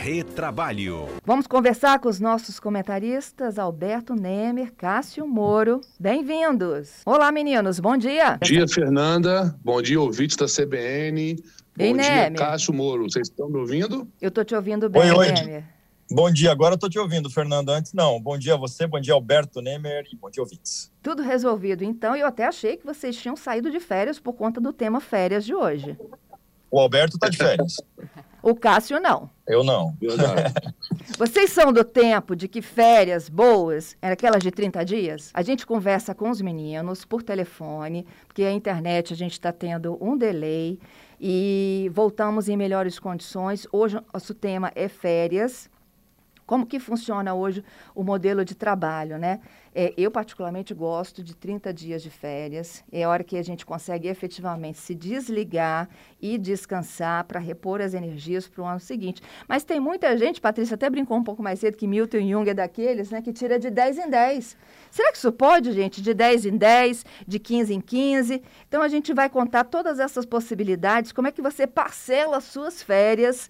Retrabalho. Vamos conversar com os nossos comentaristas, Alberto Nemer, Cássio Moro. Bem-vindos. Olá, meninos, bom dia. Bom dia, Fernanda. Bom dia, ouvintes da CBN. Ei, bom dia, Nemer. Cássio Moro. Vocês estão me ouvindo? Eu estou te ouvindo bem, Oi, oi. Nemer. Bom dia, agora eu tô te ouvindo, Fernando. Antes não. Bom dia a você, bom dia Alberto Nemer e bom dia ouvintes. Tudo resolvido, então. Eu até achei que vocês tinham saído de férias por conta do tema férias de hoje. O Alberto tá de férias. O Cássio não. Eu não. Vocês são do tempo de que férias boas eram aquelas de 30 dias? A gente conversa com os meninos por telefone, porque a internet a gente está tendo um delay e voltamos em melhores condições. Hoje nosso tema é férias. Como que funciona hoje o modelo de trabalho, né? É, eu, particularmente, gosto de 30 dias de férias. É a hora que a gente consegue efetivamente se desligar e descansar para repor as energias para o ano seguinte. Mas tem muita gente, Patrícia até brincou um pouco mais cedo, que Milton Jung é daqueles, né? Que tira de 10 em 10. Será que isso pode, gente? De 10 em 10, de 15 em 15? Então, a gente vai contar todas essas possibilidades, como é que você parcela as suas férias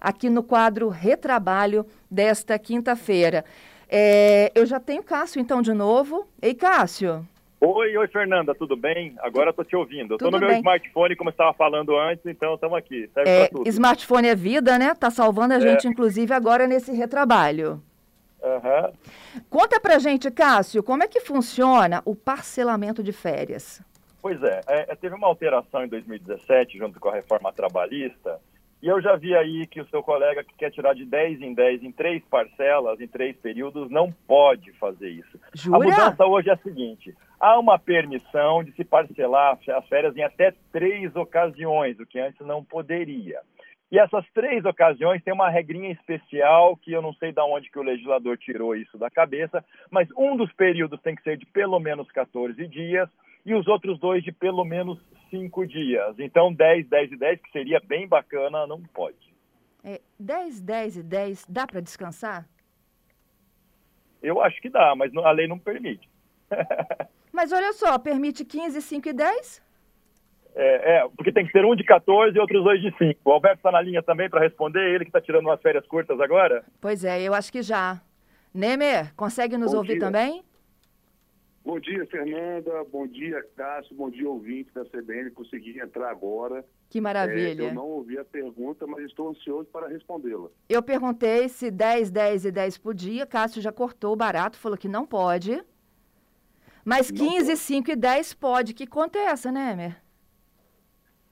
aqui no quadro Retrabalho desta quinta-feira. É, eu já tenho Cássio, então, de novo. Ei, Cássio. Oi, oi, Fernanda, tudo bem? Agora tô te ouvindo. Tudo no meu bem. smartphone, como estava falando antes, então estamos aqui. Serve É, tudo. smartphone é vida, né? Tá salvando a gente, inclusive, agora nesse retrabalho. Aham. Conta pra gente, Cássio, como é que funciona o parcelamento de férias? Pois é, é, teve uma alteração em 2017, junto com a reforma trabalhista, e eu já vi aí que o seu colega que quer tirar de 10 em 10 em três parcelas, em três períodos, não pode fazer isso. A mudança hoje é a seguinte: há uma permissão de se parcelar as férias em até três ocasiões, o que antes não poderia. E essas três ocasiões têm uma regrinha especial que eu não sei de onde que o legislador tirou isso da cabeça, mas um dos períodos tem que ser de pelo menos 14 dias e os outros dois de pelo menos 5 dias. Então 10, 10 e 10, que seria bem bacana, não pode. É, 10, 10 e 10, dá pra descansar? Eu acho que dá, mas a lei não permite. Mas olha só, permite 15, 5 e 10? É, é, porque tem que ser um de 14 e outros dois de 5. O Alberto está na linha também para responder, ele que está tirando umas férias curtas agora. Pois é, eu acho que já. Nemer, consegue nos Bom ouvir dia. também? Bom dia, Fernanda. Bom dia, Cássio. Bom dia, ouvintes da CBN. Consegui entrar agora. Que É, maravilha. eu não ouvi a pergunta, mas estou ansioso para respondê-la. Eu perguntei se 10, 10 e 10 podia. Cássio já cortou o barato, falou que não pode. Mas Não 15, pode. 5 e 10 pode. Que conta é essa, né, Emer?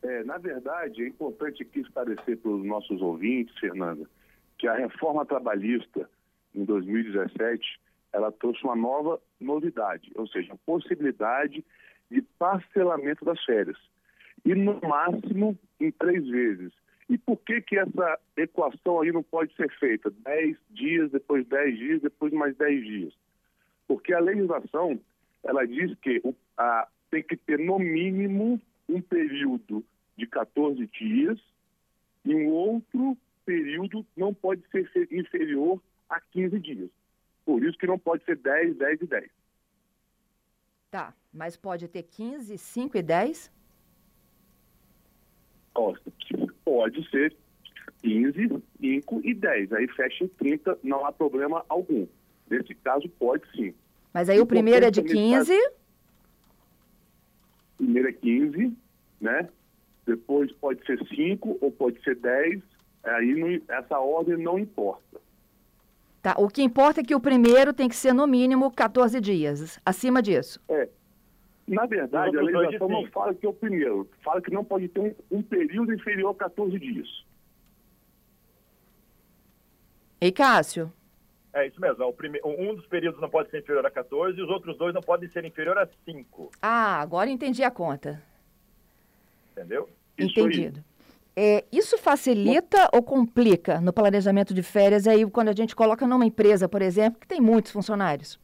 É, na verdade, é importante aqui esclarecer para os nossos ouvintes, Fernanda, que a reforma trabalhista em 2017 ela trouxe uma nova novidade, ou seja, a possibilidade de parcelamento das férias. E no máximo em três vezes. E por que, que essa equação aí não pode ser feita? 10 dias, depois 10 dias, depois mais 10 dias. Porque a legislação, ela diz que o- a- tem que ter no mínimo um período de 14 dias e um outro período não pode ser fe- inferior a 15 dias. Por isso que não pode ser 10, 10 e 10. Tá, mas pode ter 15, 5 e 10? Ó, Pode ser 15, 5 e 10. Aí fecha em 30, não há problema algum. Nesse caso, pode sim. Mas aí o primeiro é de Importante também 15. Primeiro é 15, né? Depois pode ser 5 ou pode ser 10. Aí não- essa ordem não importa. Tá, o que importa é que o primeiro tem que ser no mínimo 14 dias. Acima disso. É. Na verdade, a Os outros dois de legislação não fala que é o primeiro. Fala que não pode ter um, um período inferior a 14 dias. Ei, Cássio? É isso mesmo. é o prime- Um dos períodos não pode ser inferior a 14 e os outros dois não podem ser inferior a 5. Ah, agora entendi a conta. Entendeu? Isso aí. Entendido. É, isso facilita ou complica no planejamento de férias aí quando a gente coloca numa empresa, por exemplo, que tem muitos funcionários?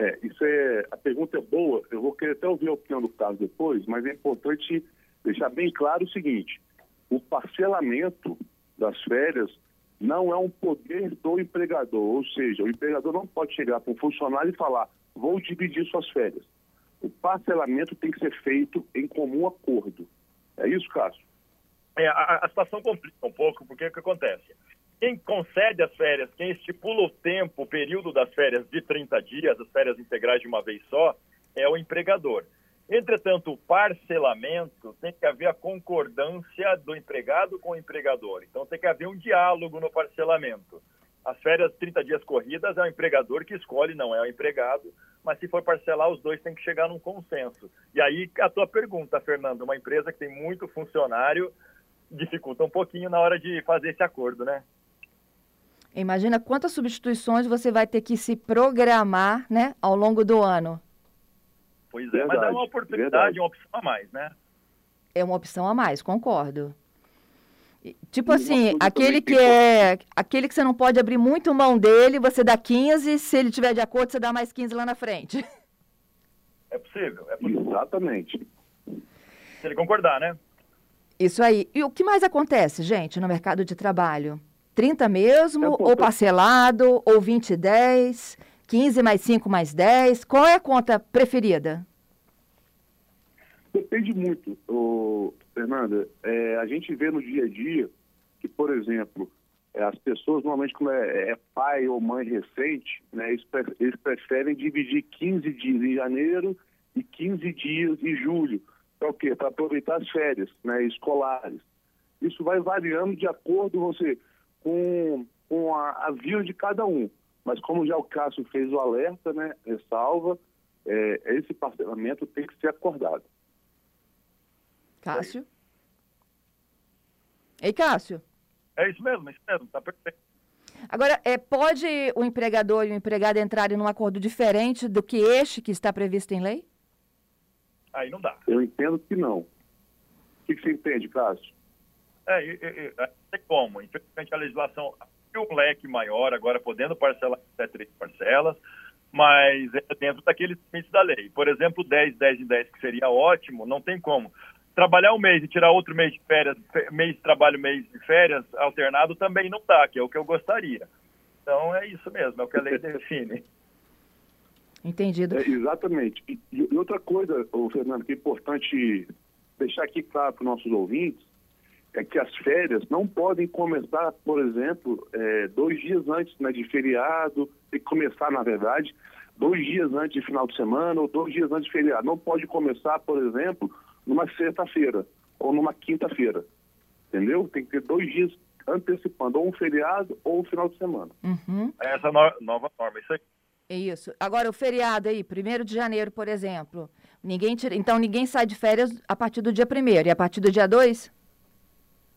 É, isso é. A pergunta é boa. Eu vou querer até ouvir a opinião do Carlos depois, mas é importante deixar bem claro o seguinte: o parcelamento das férias não é um poder do empregador, ou seja, o empregador não pode chegar para um funcionário e falar: vou dividir suas férias. O parcelamento tem que ser feito em comum acordo. É isso, Cássio? é, a, a, situação complica um pouco, porque o que acontece? Quem concede as férias, quem estipula o tempo, o período das férias de 30 dias, as férias integrais de uma vez só, é o empregador. Entretanto, o parcelamento tem que haver a concordância do empregado com o empregador. Então, tem que haver um diálogo no parcelamento. As férias 30 dias corridas é o empregador que escolhe, não é o empregado, mas se for parcelar, os dois têm que chegar num consenso. E aí, a tua pergunta, Fernando, uma empresa que tem muito funcionário, dificulta um pouquinho na hora de fazer esse acordo, né? Imagina quantas substituições você vai ter que se programar né, ao longo do ano. Pois é, verdade, mas é uma oportunidade, verdade. uma opção a mais, né? É uma opção a mais, concordo. Tipo assim, aquele que é. Aquele que você não pode abrir muito mão dele, você dá 15, se ele tiver de acordo, você dá mais 15 lá na frente. É possível, é possível. Exatamente. Se ele concordar, né? Isso aí. E o que mais acontece, gente, no mercado de trabalho? 30 mesmo, é ou parcelado, ou 20 e 10, 15 mais 5 mais 10? Qual é a conta preferida? Depende muito, ô, Fernanda. É, a gente vê no dia a dia que, por exemplo, é, as pessoas, normalmente, quando é, é, pai ou mãe recente, né, eles, eles preferem dividir 15 dias em janeiro e 15 dias em julho. Para o quê? Para aproveitar as férias né, escolares. Isso vai variando de acordo você, com, com a, a via de cada um. Mas como já o Cássio fez o alerta, né, ressalva, é, esse parcelamento tem que ser acordado. Cássio? Ei, Cássio? É isso mesmo, é isso mesmo, tá perfeito. Agora, é, pode o empregador e o empregado entrarem num acordo diferente do que este que está previsto em lei? Aí não dá. Eu entendo que não. O que, que você entende, Cássio? É, é, é, é, tem como. Infelizmente, a legislação abriu um leque maior, agora podendo parcelar até três parcelas, mas é dentro daqueles limites da lei. Por exemplo, 10, 10 e 10, que seria ótimo, não tem como trabalhar um mês e tirar outro mês de férias, mês de trabalho, mês de férias alternado também não dá, que é o que eu gostaria. Então é isso mesmo, é o que a lei define. Entendido. É, exatamente. E, e, outra coisa, ô, Fernando, que é importante deixar aqui claro para os nossos ouvintes, é que as férias não podem começar, por exemplo, é, dois dias antes né, de feriado, tem que começar, na verdade, dois dias antes de final de semana ou dois dias antes de feriado. Não pode começar, por exemplo, numa sexta-feira ou numa quinta-feira. Entendeu? Tem que ter dois dias antecipando ou um feriado ou um final de semana. Uhum. É essa no nova norma, isso aí. É isso. Agora, o feriado aí, primeiro de janeiro, por exemplo. Ninguém tira... Então, ninguém sai de férias a partir do dia primeiro. E a partir do dia 2?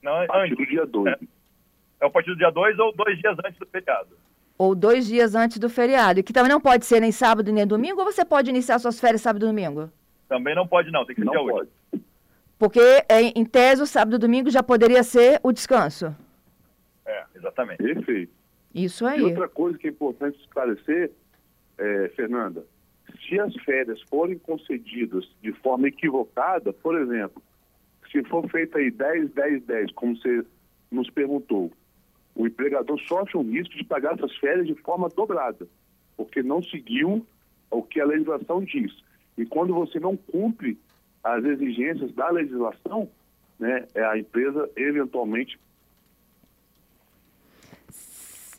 Não, a partir do dia 2. É, é a partir do dia 2 ou dois dias antes do feriado. Ou dois dias antes do feriado. E que também não pode ser nem sábado nem domingo, ou você pode iniciar suas férias sábado e domingo? Também não pode, não. Tem que ser não dia pode. 8. Porque, é, em tese, o sábado e domingo já poderia ser o descanso. É, exatamente. Perfeito. Isso aí. E outra coisa que é importante esclarecer, é, Fernanda, se as férias forem concedidas de forma equivocada, por exemplo, se for feita aí 10, 10, 10, como você nos perguntou, o empregador sofre um risco de pagar essas férias de forma dobrada, porque não seguiu o que a legislação diz. E quando você não cumpre as exigências da legislação, né, a empresa eventualmente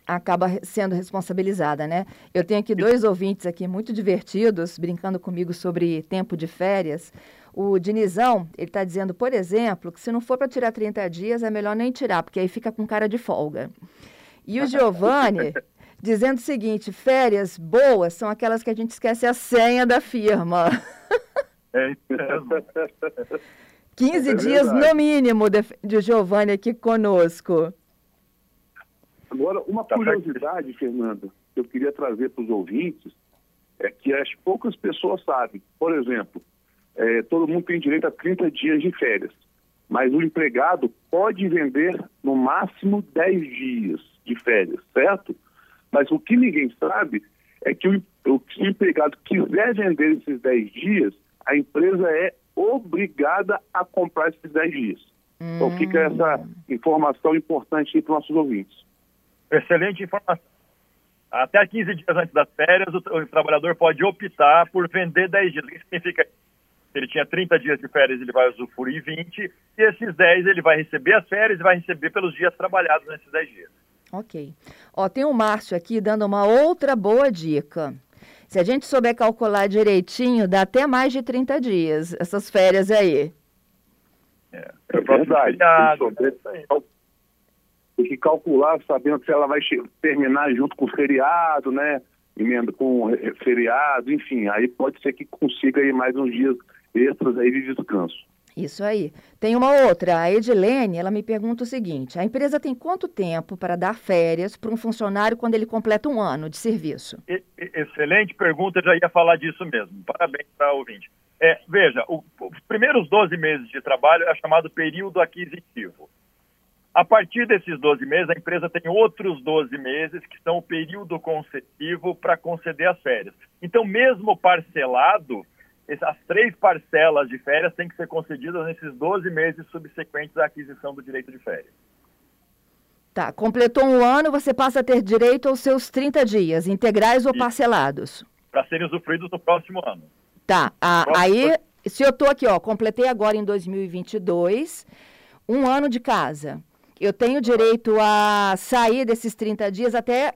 acaba sendo responsabilizada, né? Eu tenho aqui dois ouvintes aqui muito divertidos, brincando comigo sobre tempo de férias. O Dinizão, ele está dizendo, por exemplo, que se não for para tirar 30 dias, é melhor nem tirar, porque aí fica com cara de folga. E o Giovanni dizendo o seguinte, férias boas são aquelas que a gente esquece a senha da firma. É isso mesmo. 15 é dias no mínimo de, de Giovanni aqui conosco. Agora, uma tá curiosidade, Fernanda, que eu queria trazer para os ouvintes, é que as poucas pessoas sabem. Por exemplo, é, todo mundo tem direito a 30 dias de férias, mas o empregado pode vender no máximo 10 dias de férias, certo? Mas o que ninguém sabe é que o, o, se o empregado quiser vender esses 10 dias, a empresa é obrigada a comprar esses 10 dias. Hum. Então fica essa informação importante para os nossos ouvintes. Excelente informação. Até 15 dias antes das férias, o, o, trabalhador pode optar por vender 10 dias. O que significa Se ele tinha 30 dias de férias, ele vai usufruir 20, e esses 10 ele vai receber as férias e vai receber pelos dias trabalhados nesses 10 dias. Ok. Ó, tem o Márcio aqui dando uma outra boa dica. Se a gente souber calcular direitinho, dá até mais de 30 dias, essas férias aí. É, é verdade. Tem que calcular sabendo se ela vai terminar junto com o feriado, né? Emenda com feriado, enfim, aí pode ser que consiga aí mais uns dias extras aí de descanso. Isso aí. Tem uma outra, a Edilene, ela me pergunta o seguinte: a empresa tem quanto tempo para dar férias para um funcionário quando ele completa um ano de serviço? Excelente pergunta, já ia falar disso mesmo. Parabéns para o ouvinte. É, veja, o, os primeiros 12 meses de trabalho é chamado período aquisitivo. A partir desses 12 meses, a empresa tem outros 12 meses, que são o período concessivo para conceder as férias. Então, mesmo parcelado, as três parcelas de férias têm que ser concedidas nesses 12 meses subsequentes à aquisição do direito de férias. Tá, completou um ano, você passa a ter direito aos seus 30 dias, integrais ou parcelados? Para serem usufruídos no próximo ano. Tá, a, aí, se eu estou aqui, ó, completei agora em 2022, um ano de casa. Eu tenho direito a sair desses 30 dias até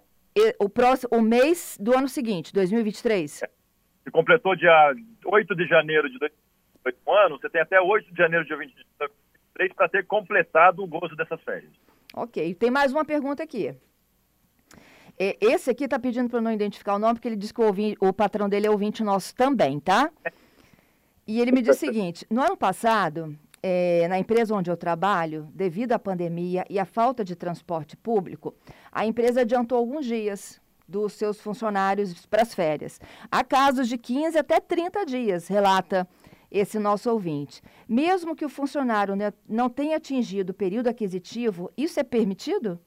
o próximo o mês do ano seguinte, 2023? É se completou dia 8 de janeiro de 2018 ano, você tem até 8 de janeiro de 2023 para ter completado o gozo dessas férias. Ok. Tem mais uma pergunta aqui. Esse aqui está pedindo para não identificar o nome, porque ele diz que o, ouvinte, o patrão dele é ouvinte nosso também, tá? E ele me diz o seguinte: no ano passado, é, na empresa onde eu trabalho, devido à pandemia e à falta de transporte público, a empresa adiantou alguns dias dos seus funcionários para as férias. Há casos de 15 até 30 dias, relata esse nosso ouvinte. Mesmo que o funcionário não tenha atingido o período aquisitivo, isso é permitido?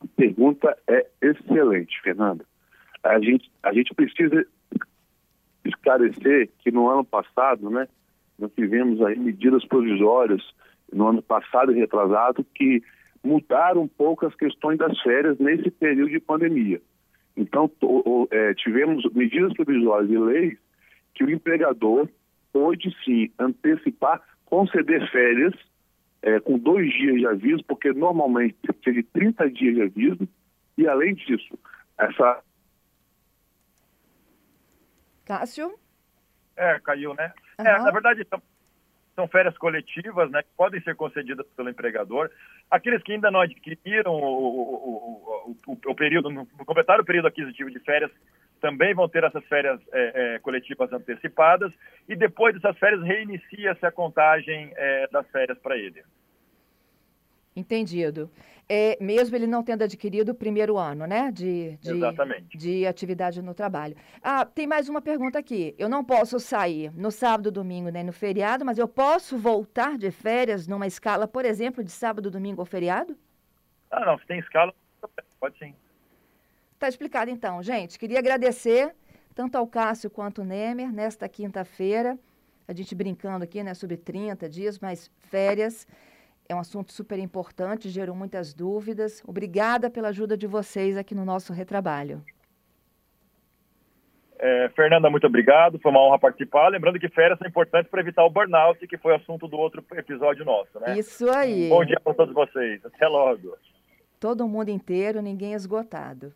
A pergunta é excelente, Fernanda. A gente, a gente precisa esclarecer que no ano passado, né, nós tivemos aí medidas provisórias no ano passado e retrasado que mudaram um pouco as questões das férias nesse período de pandemia. Então, é, tivemos medidas provisórias e leis que o empregador pôde sim antecipar, conceder férias é, com dois dias de aviso, porque normalmente precisa de 30 dias de aviso, e além disso, essa. Cássio? É, caiu, né? Uhum. É, na verdade, são férias coletivas, né, que podem ser concedidas pelo empregador. Aqueles que ainda não adquiriram o, o, o, o período, não completaram o período aquisitivo de férias, também vão ter essas férias é, é, coletivas antecipadas e depois dessas férias reinicia-se a contagem é, das férias para ele. Entendido. É, mesmo ele não tendo adquirido o primeiro ano, né? De, de, Exatamente. De atividade no trabalho. Ah, tem mais uma pergunta aqui. Eu não posso sair no sábado, domingo, nem no feriado, mas eu posso voltar de férias numa escala, por exemplo, de sábado, domingo ou feriado? Ah, não. Se tem escala, pode sim. Está explicado então, gente. Queria agradecer tanto ao Cássio quanto ao Nemer nesta quinta-feira. A gente brincando aqui, né, sobre 30 dias, mas férias. É um assunto super importante, gerou muitas dúvidas. Obrigada pela ajuda de vocês aqui no nosso retrabalho. É, Fernanda, muito obrigado. Foi uma honra participar. Lembrando que férias são importantes para evitar o burnout, que foi assunto do outro episódio nosso, né? Isso aí. Bom dia para todos vocês. Até logo. Todo mundo inteiro, ninguém esgotado.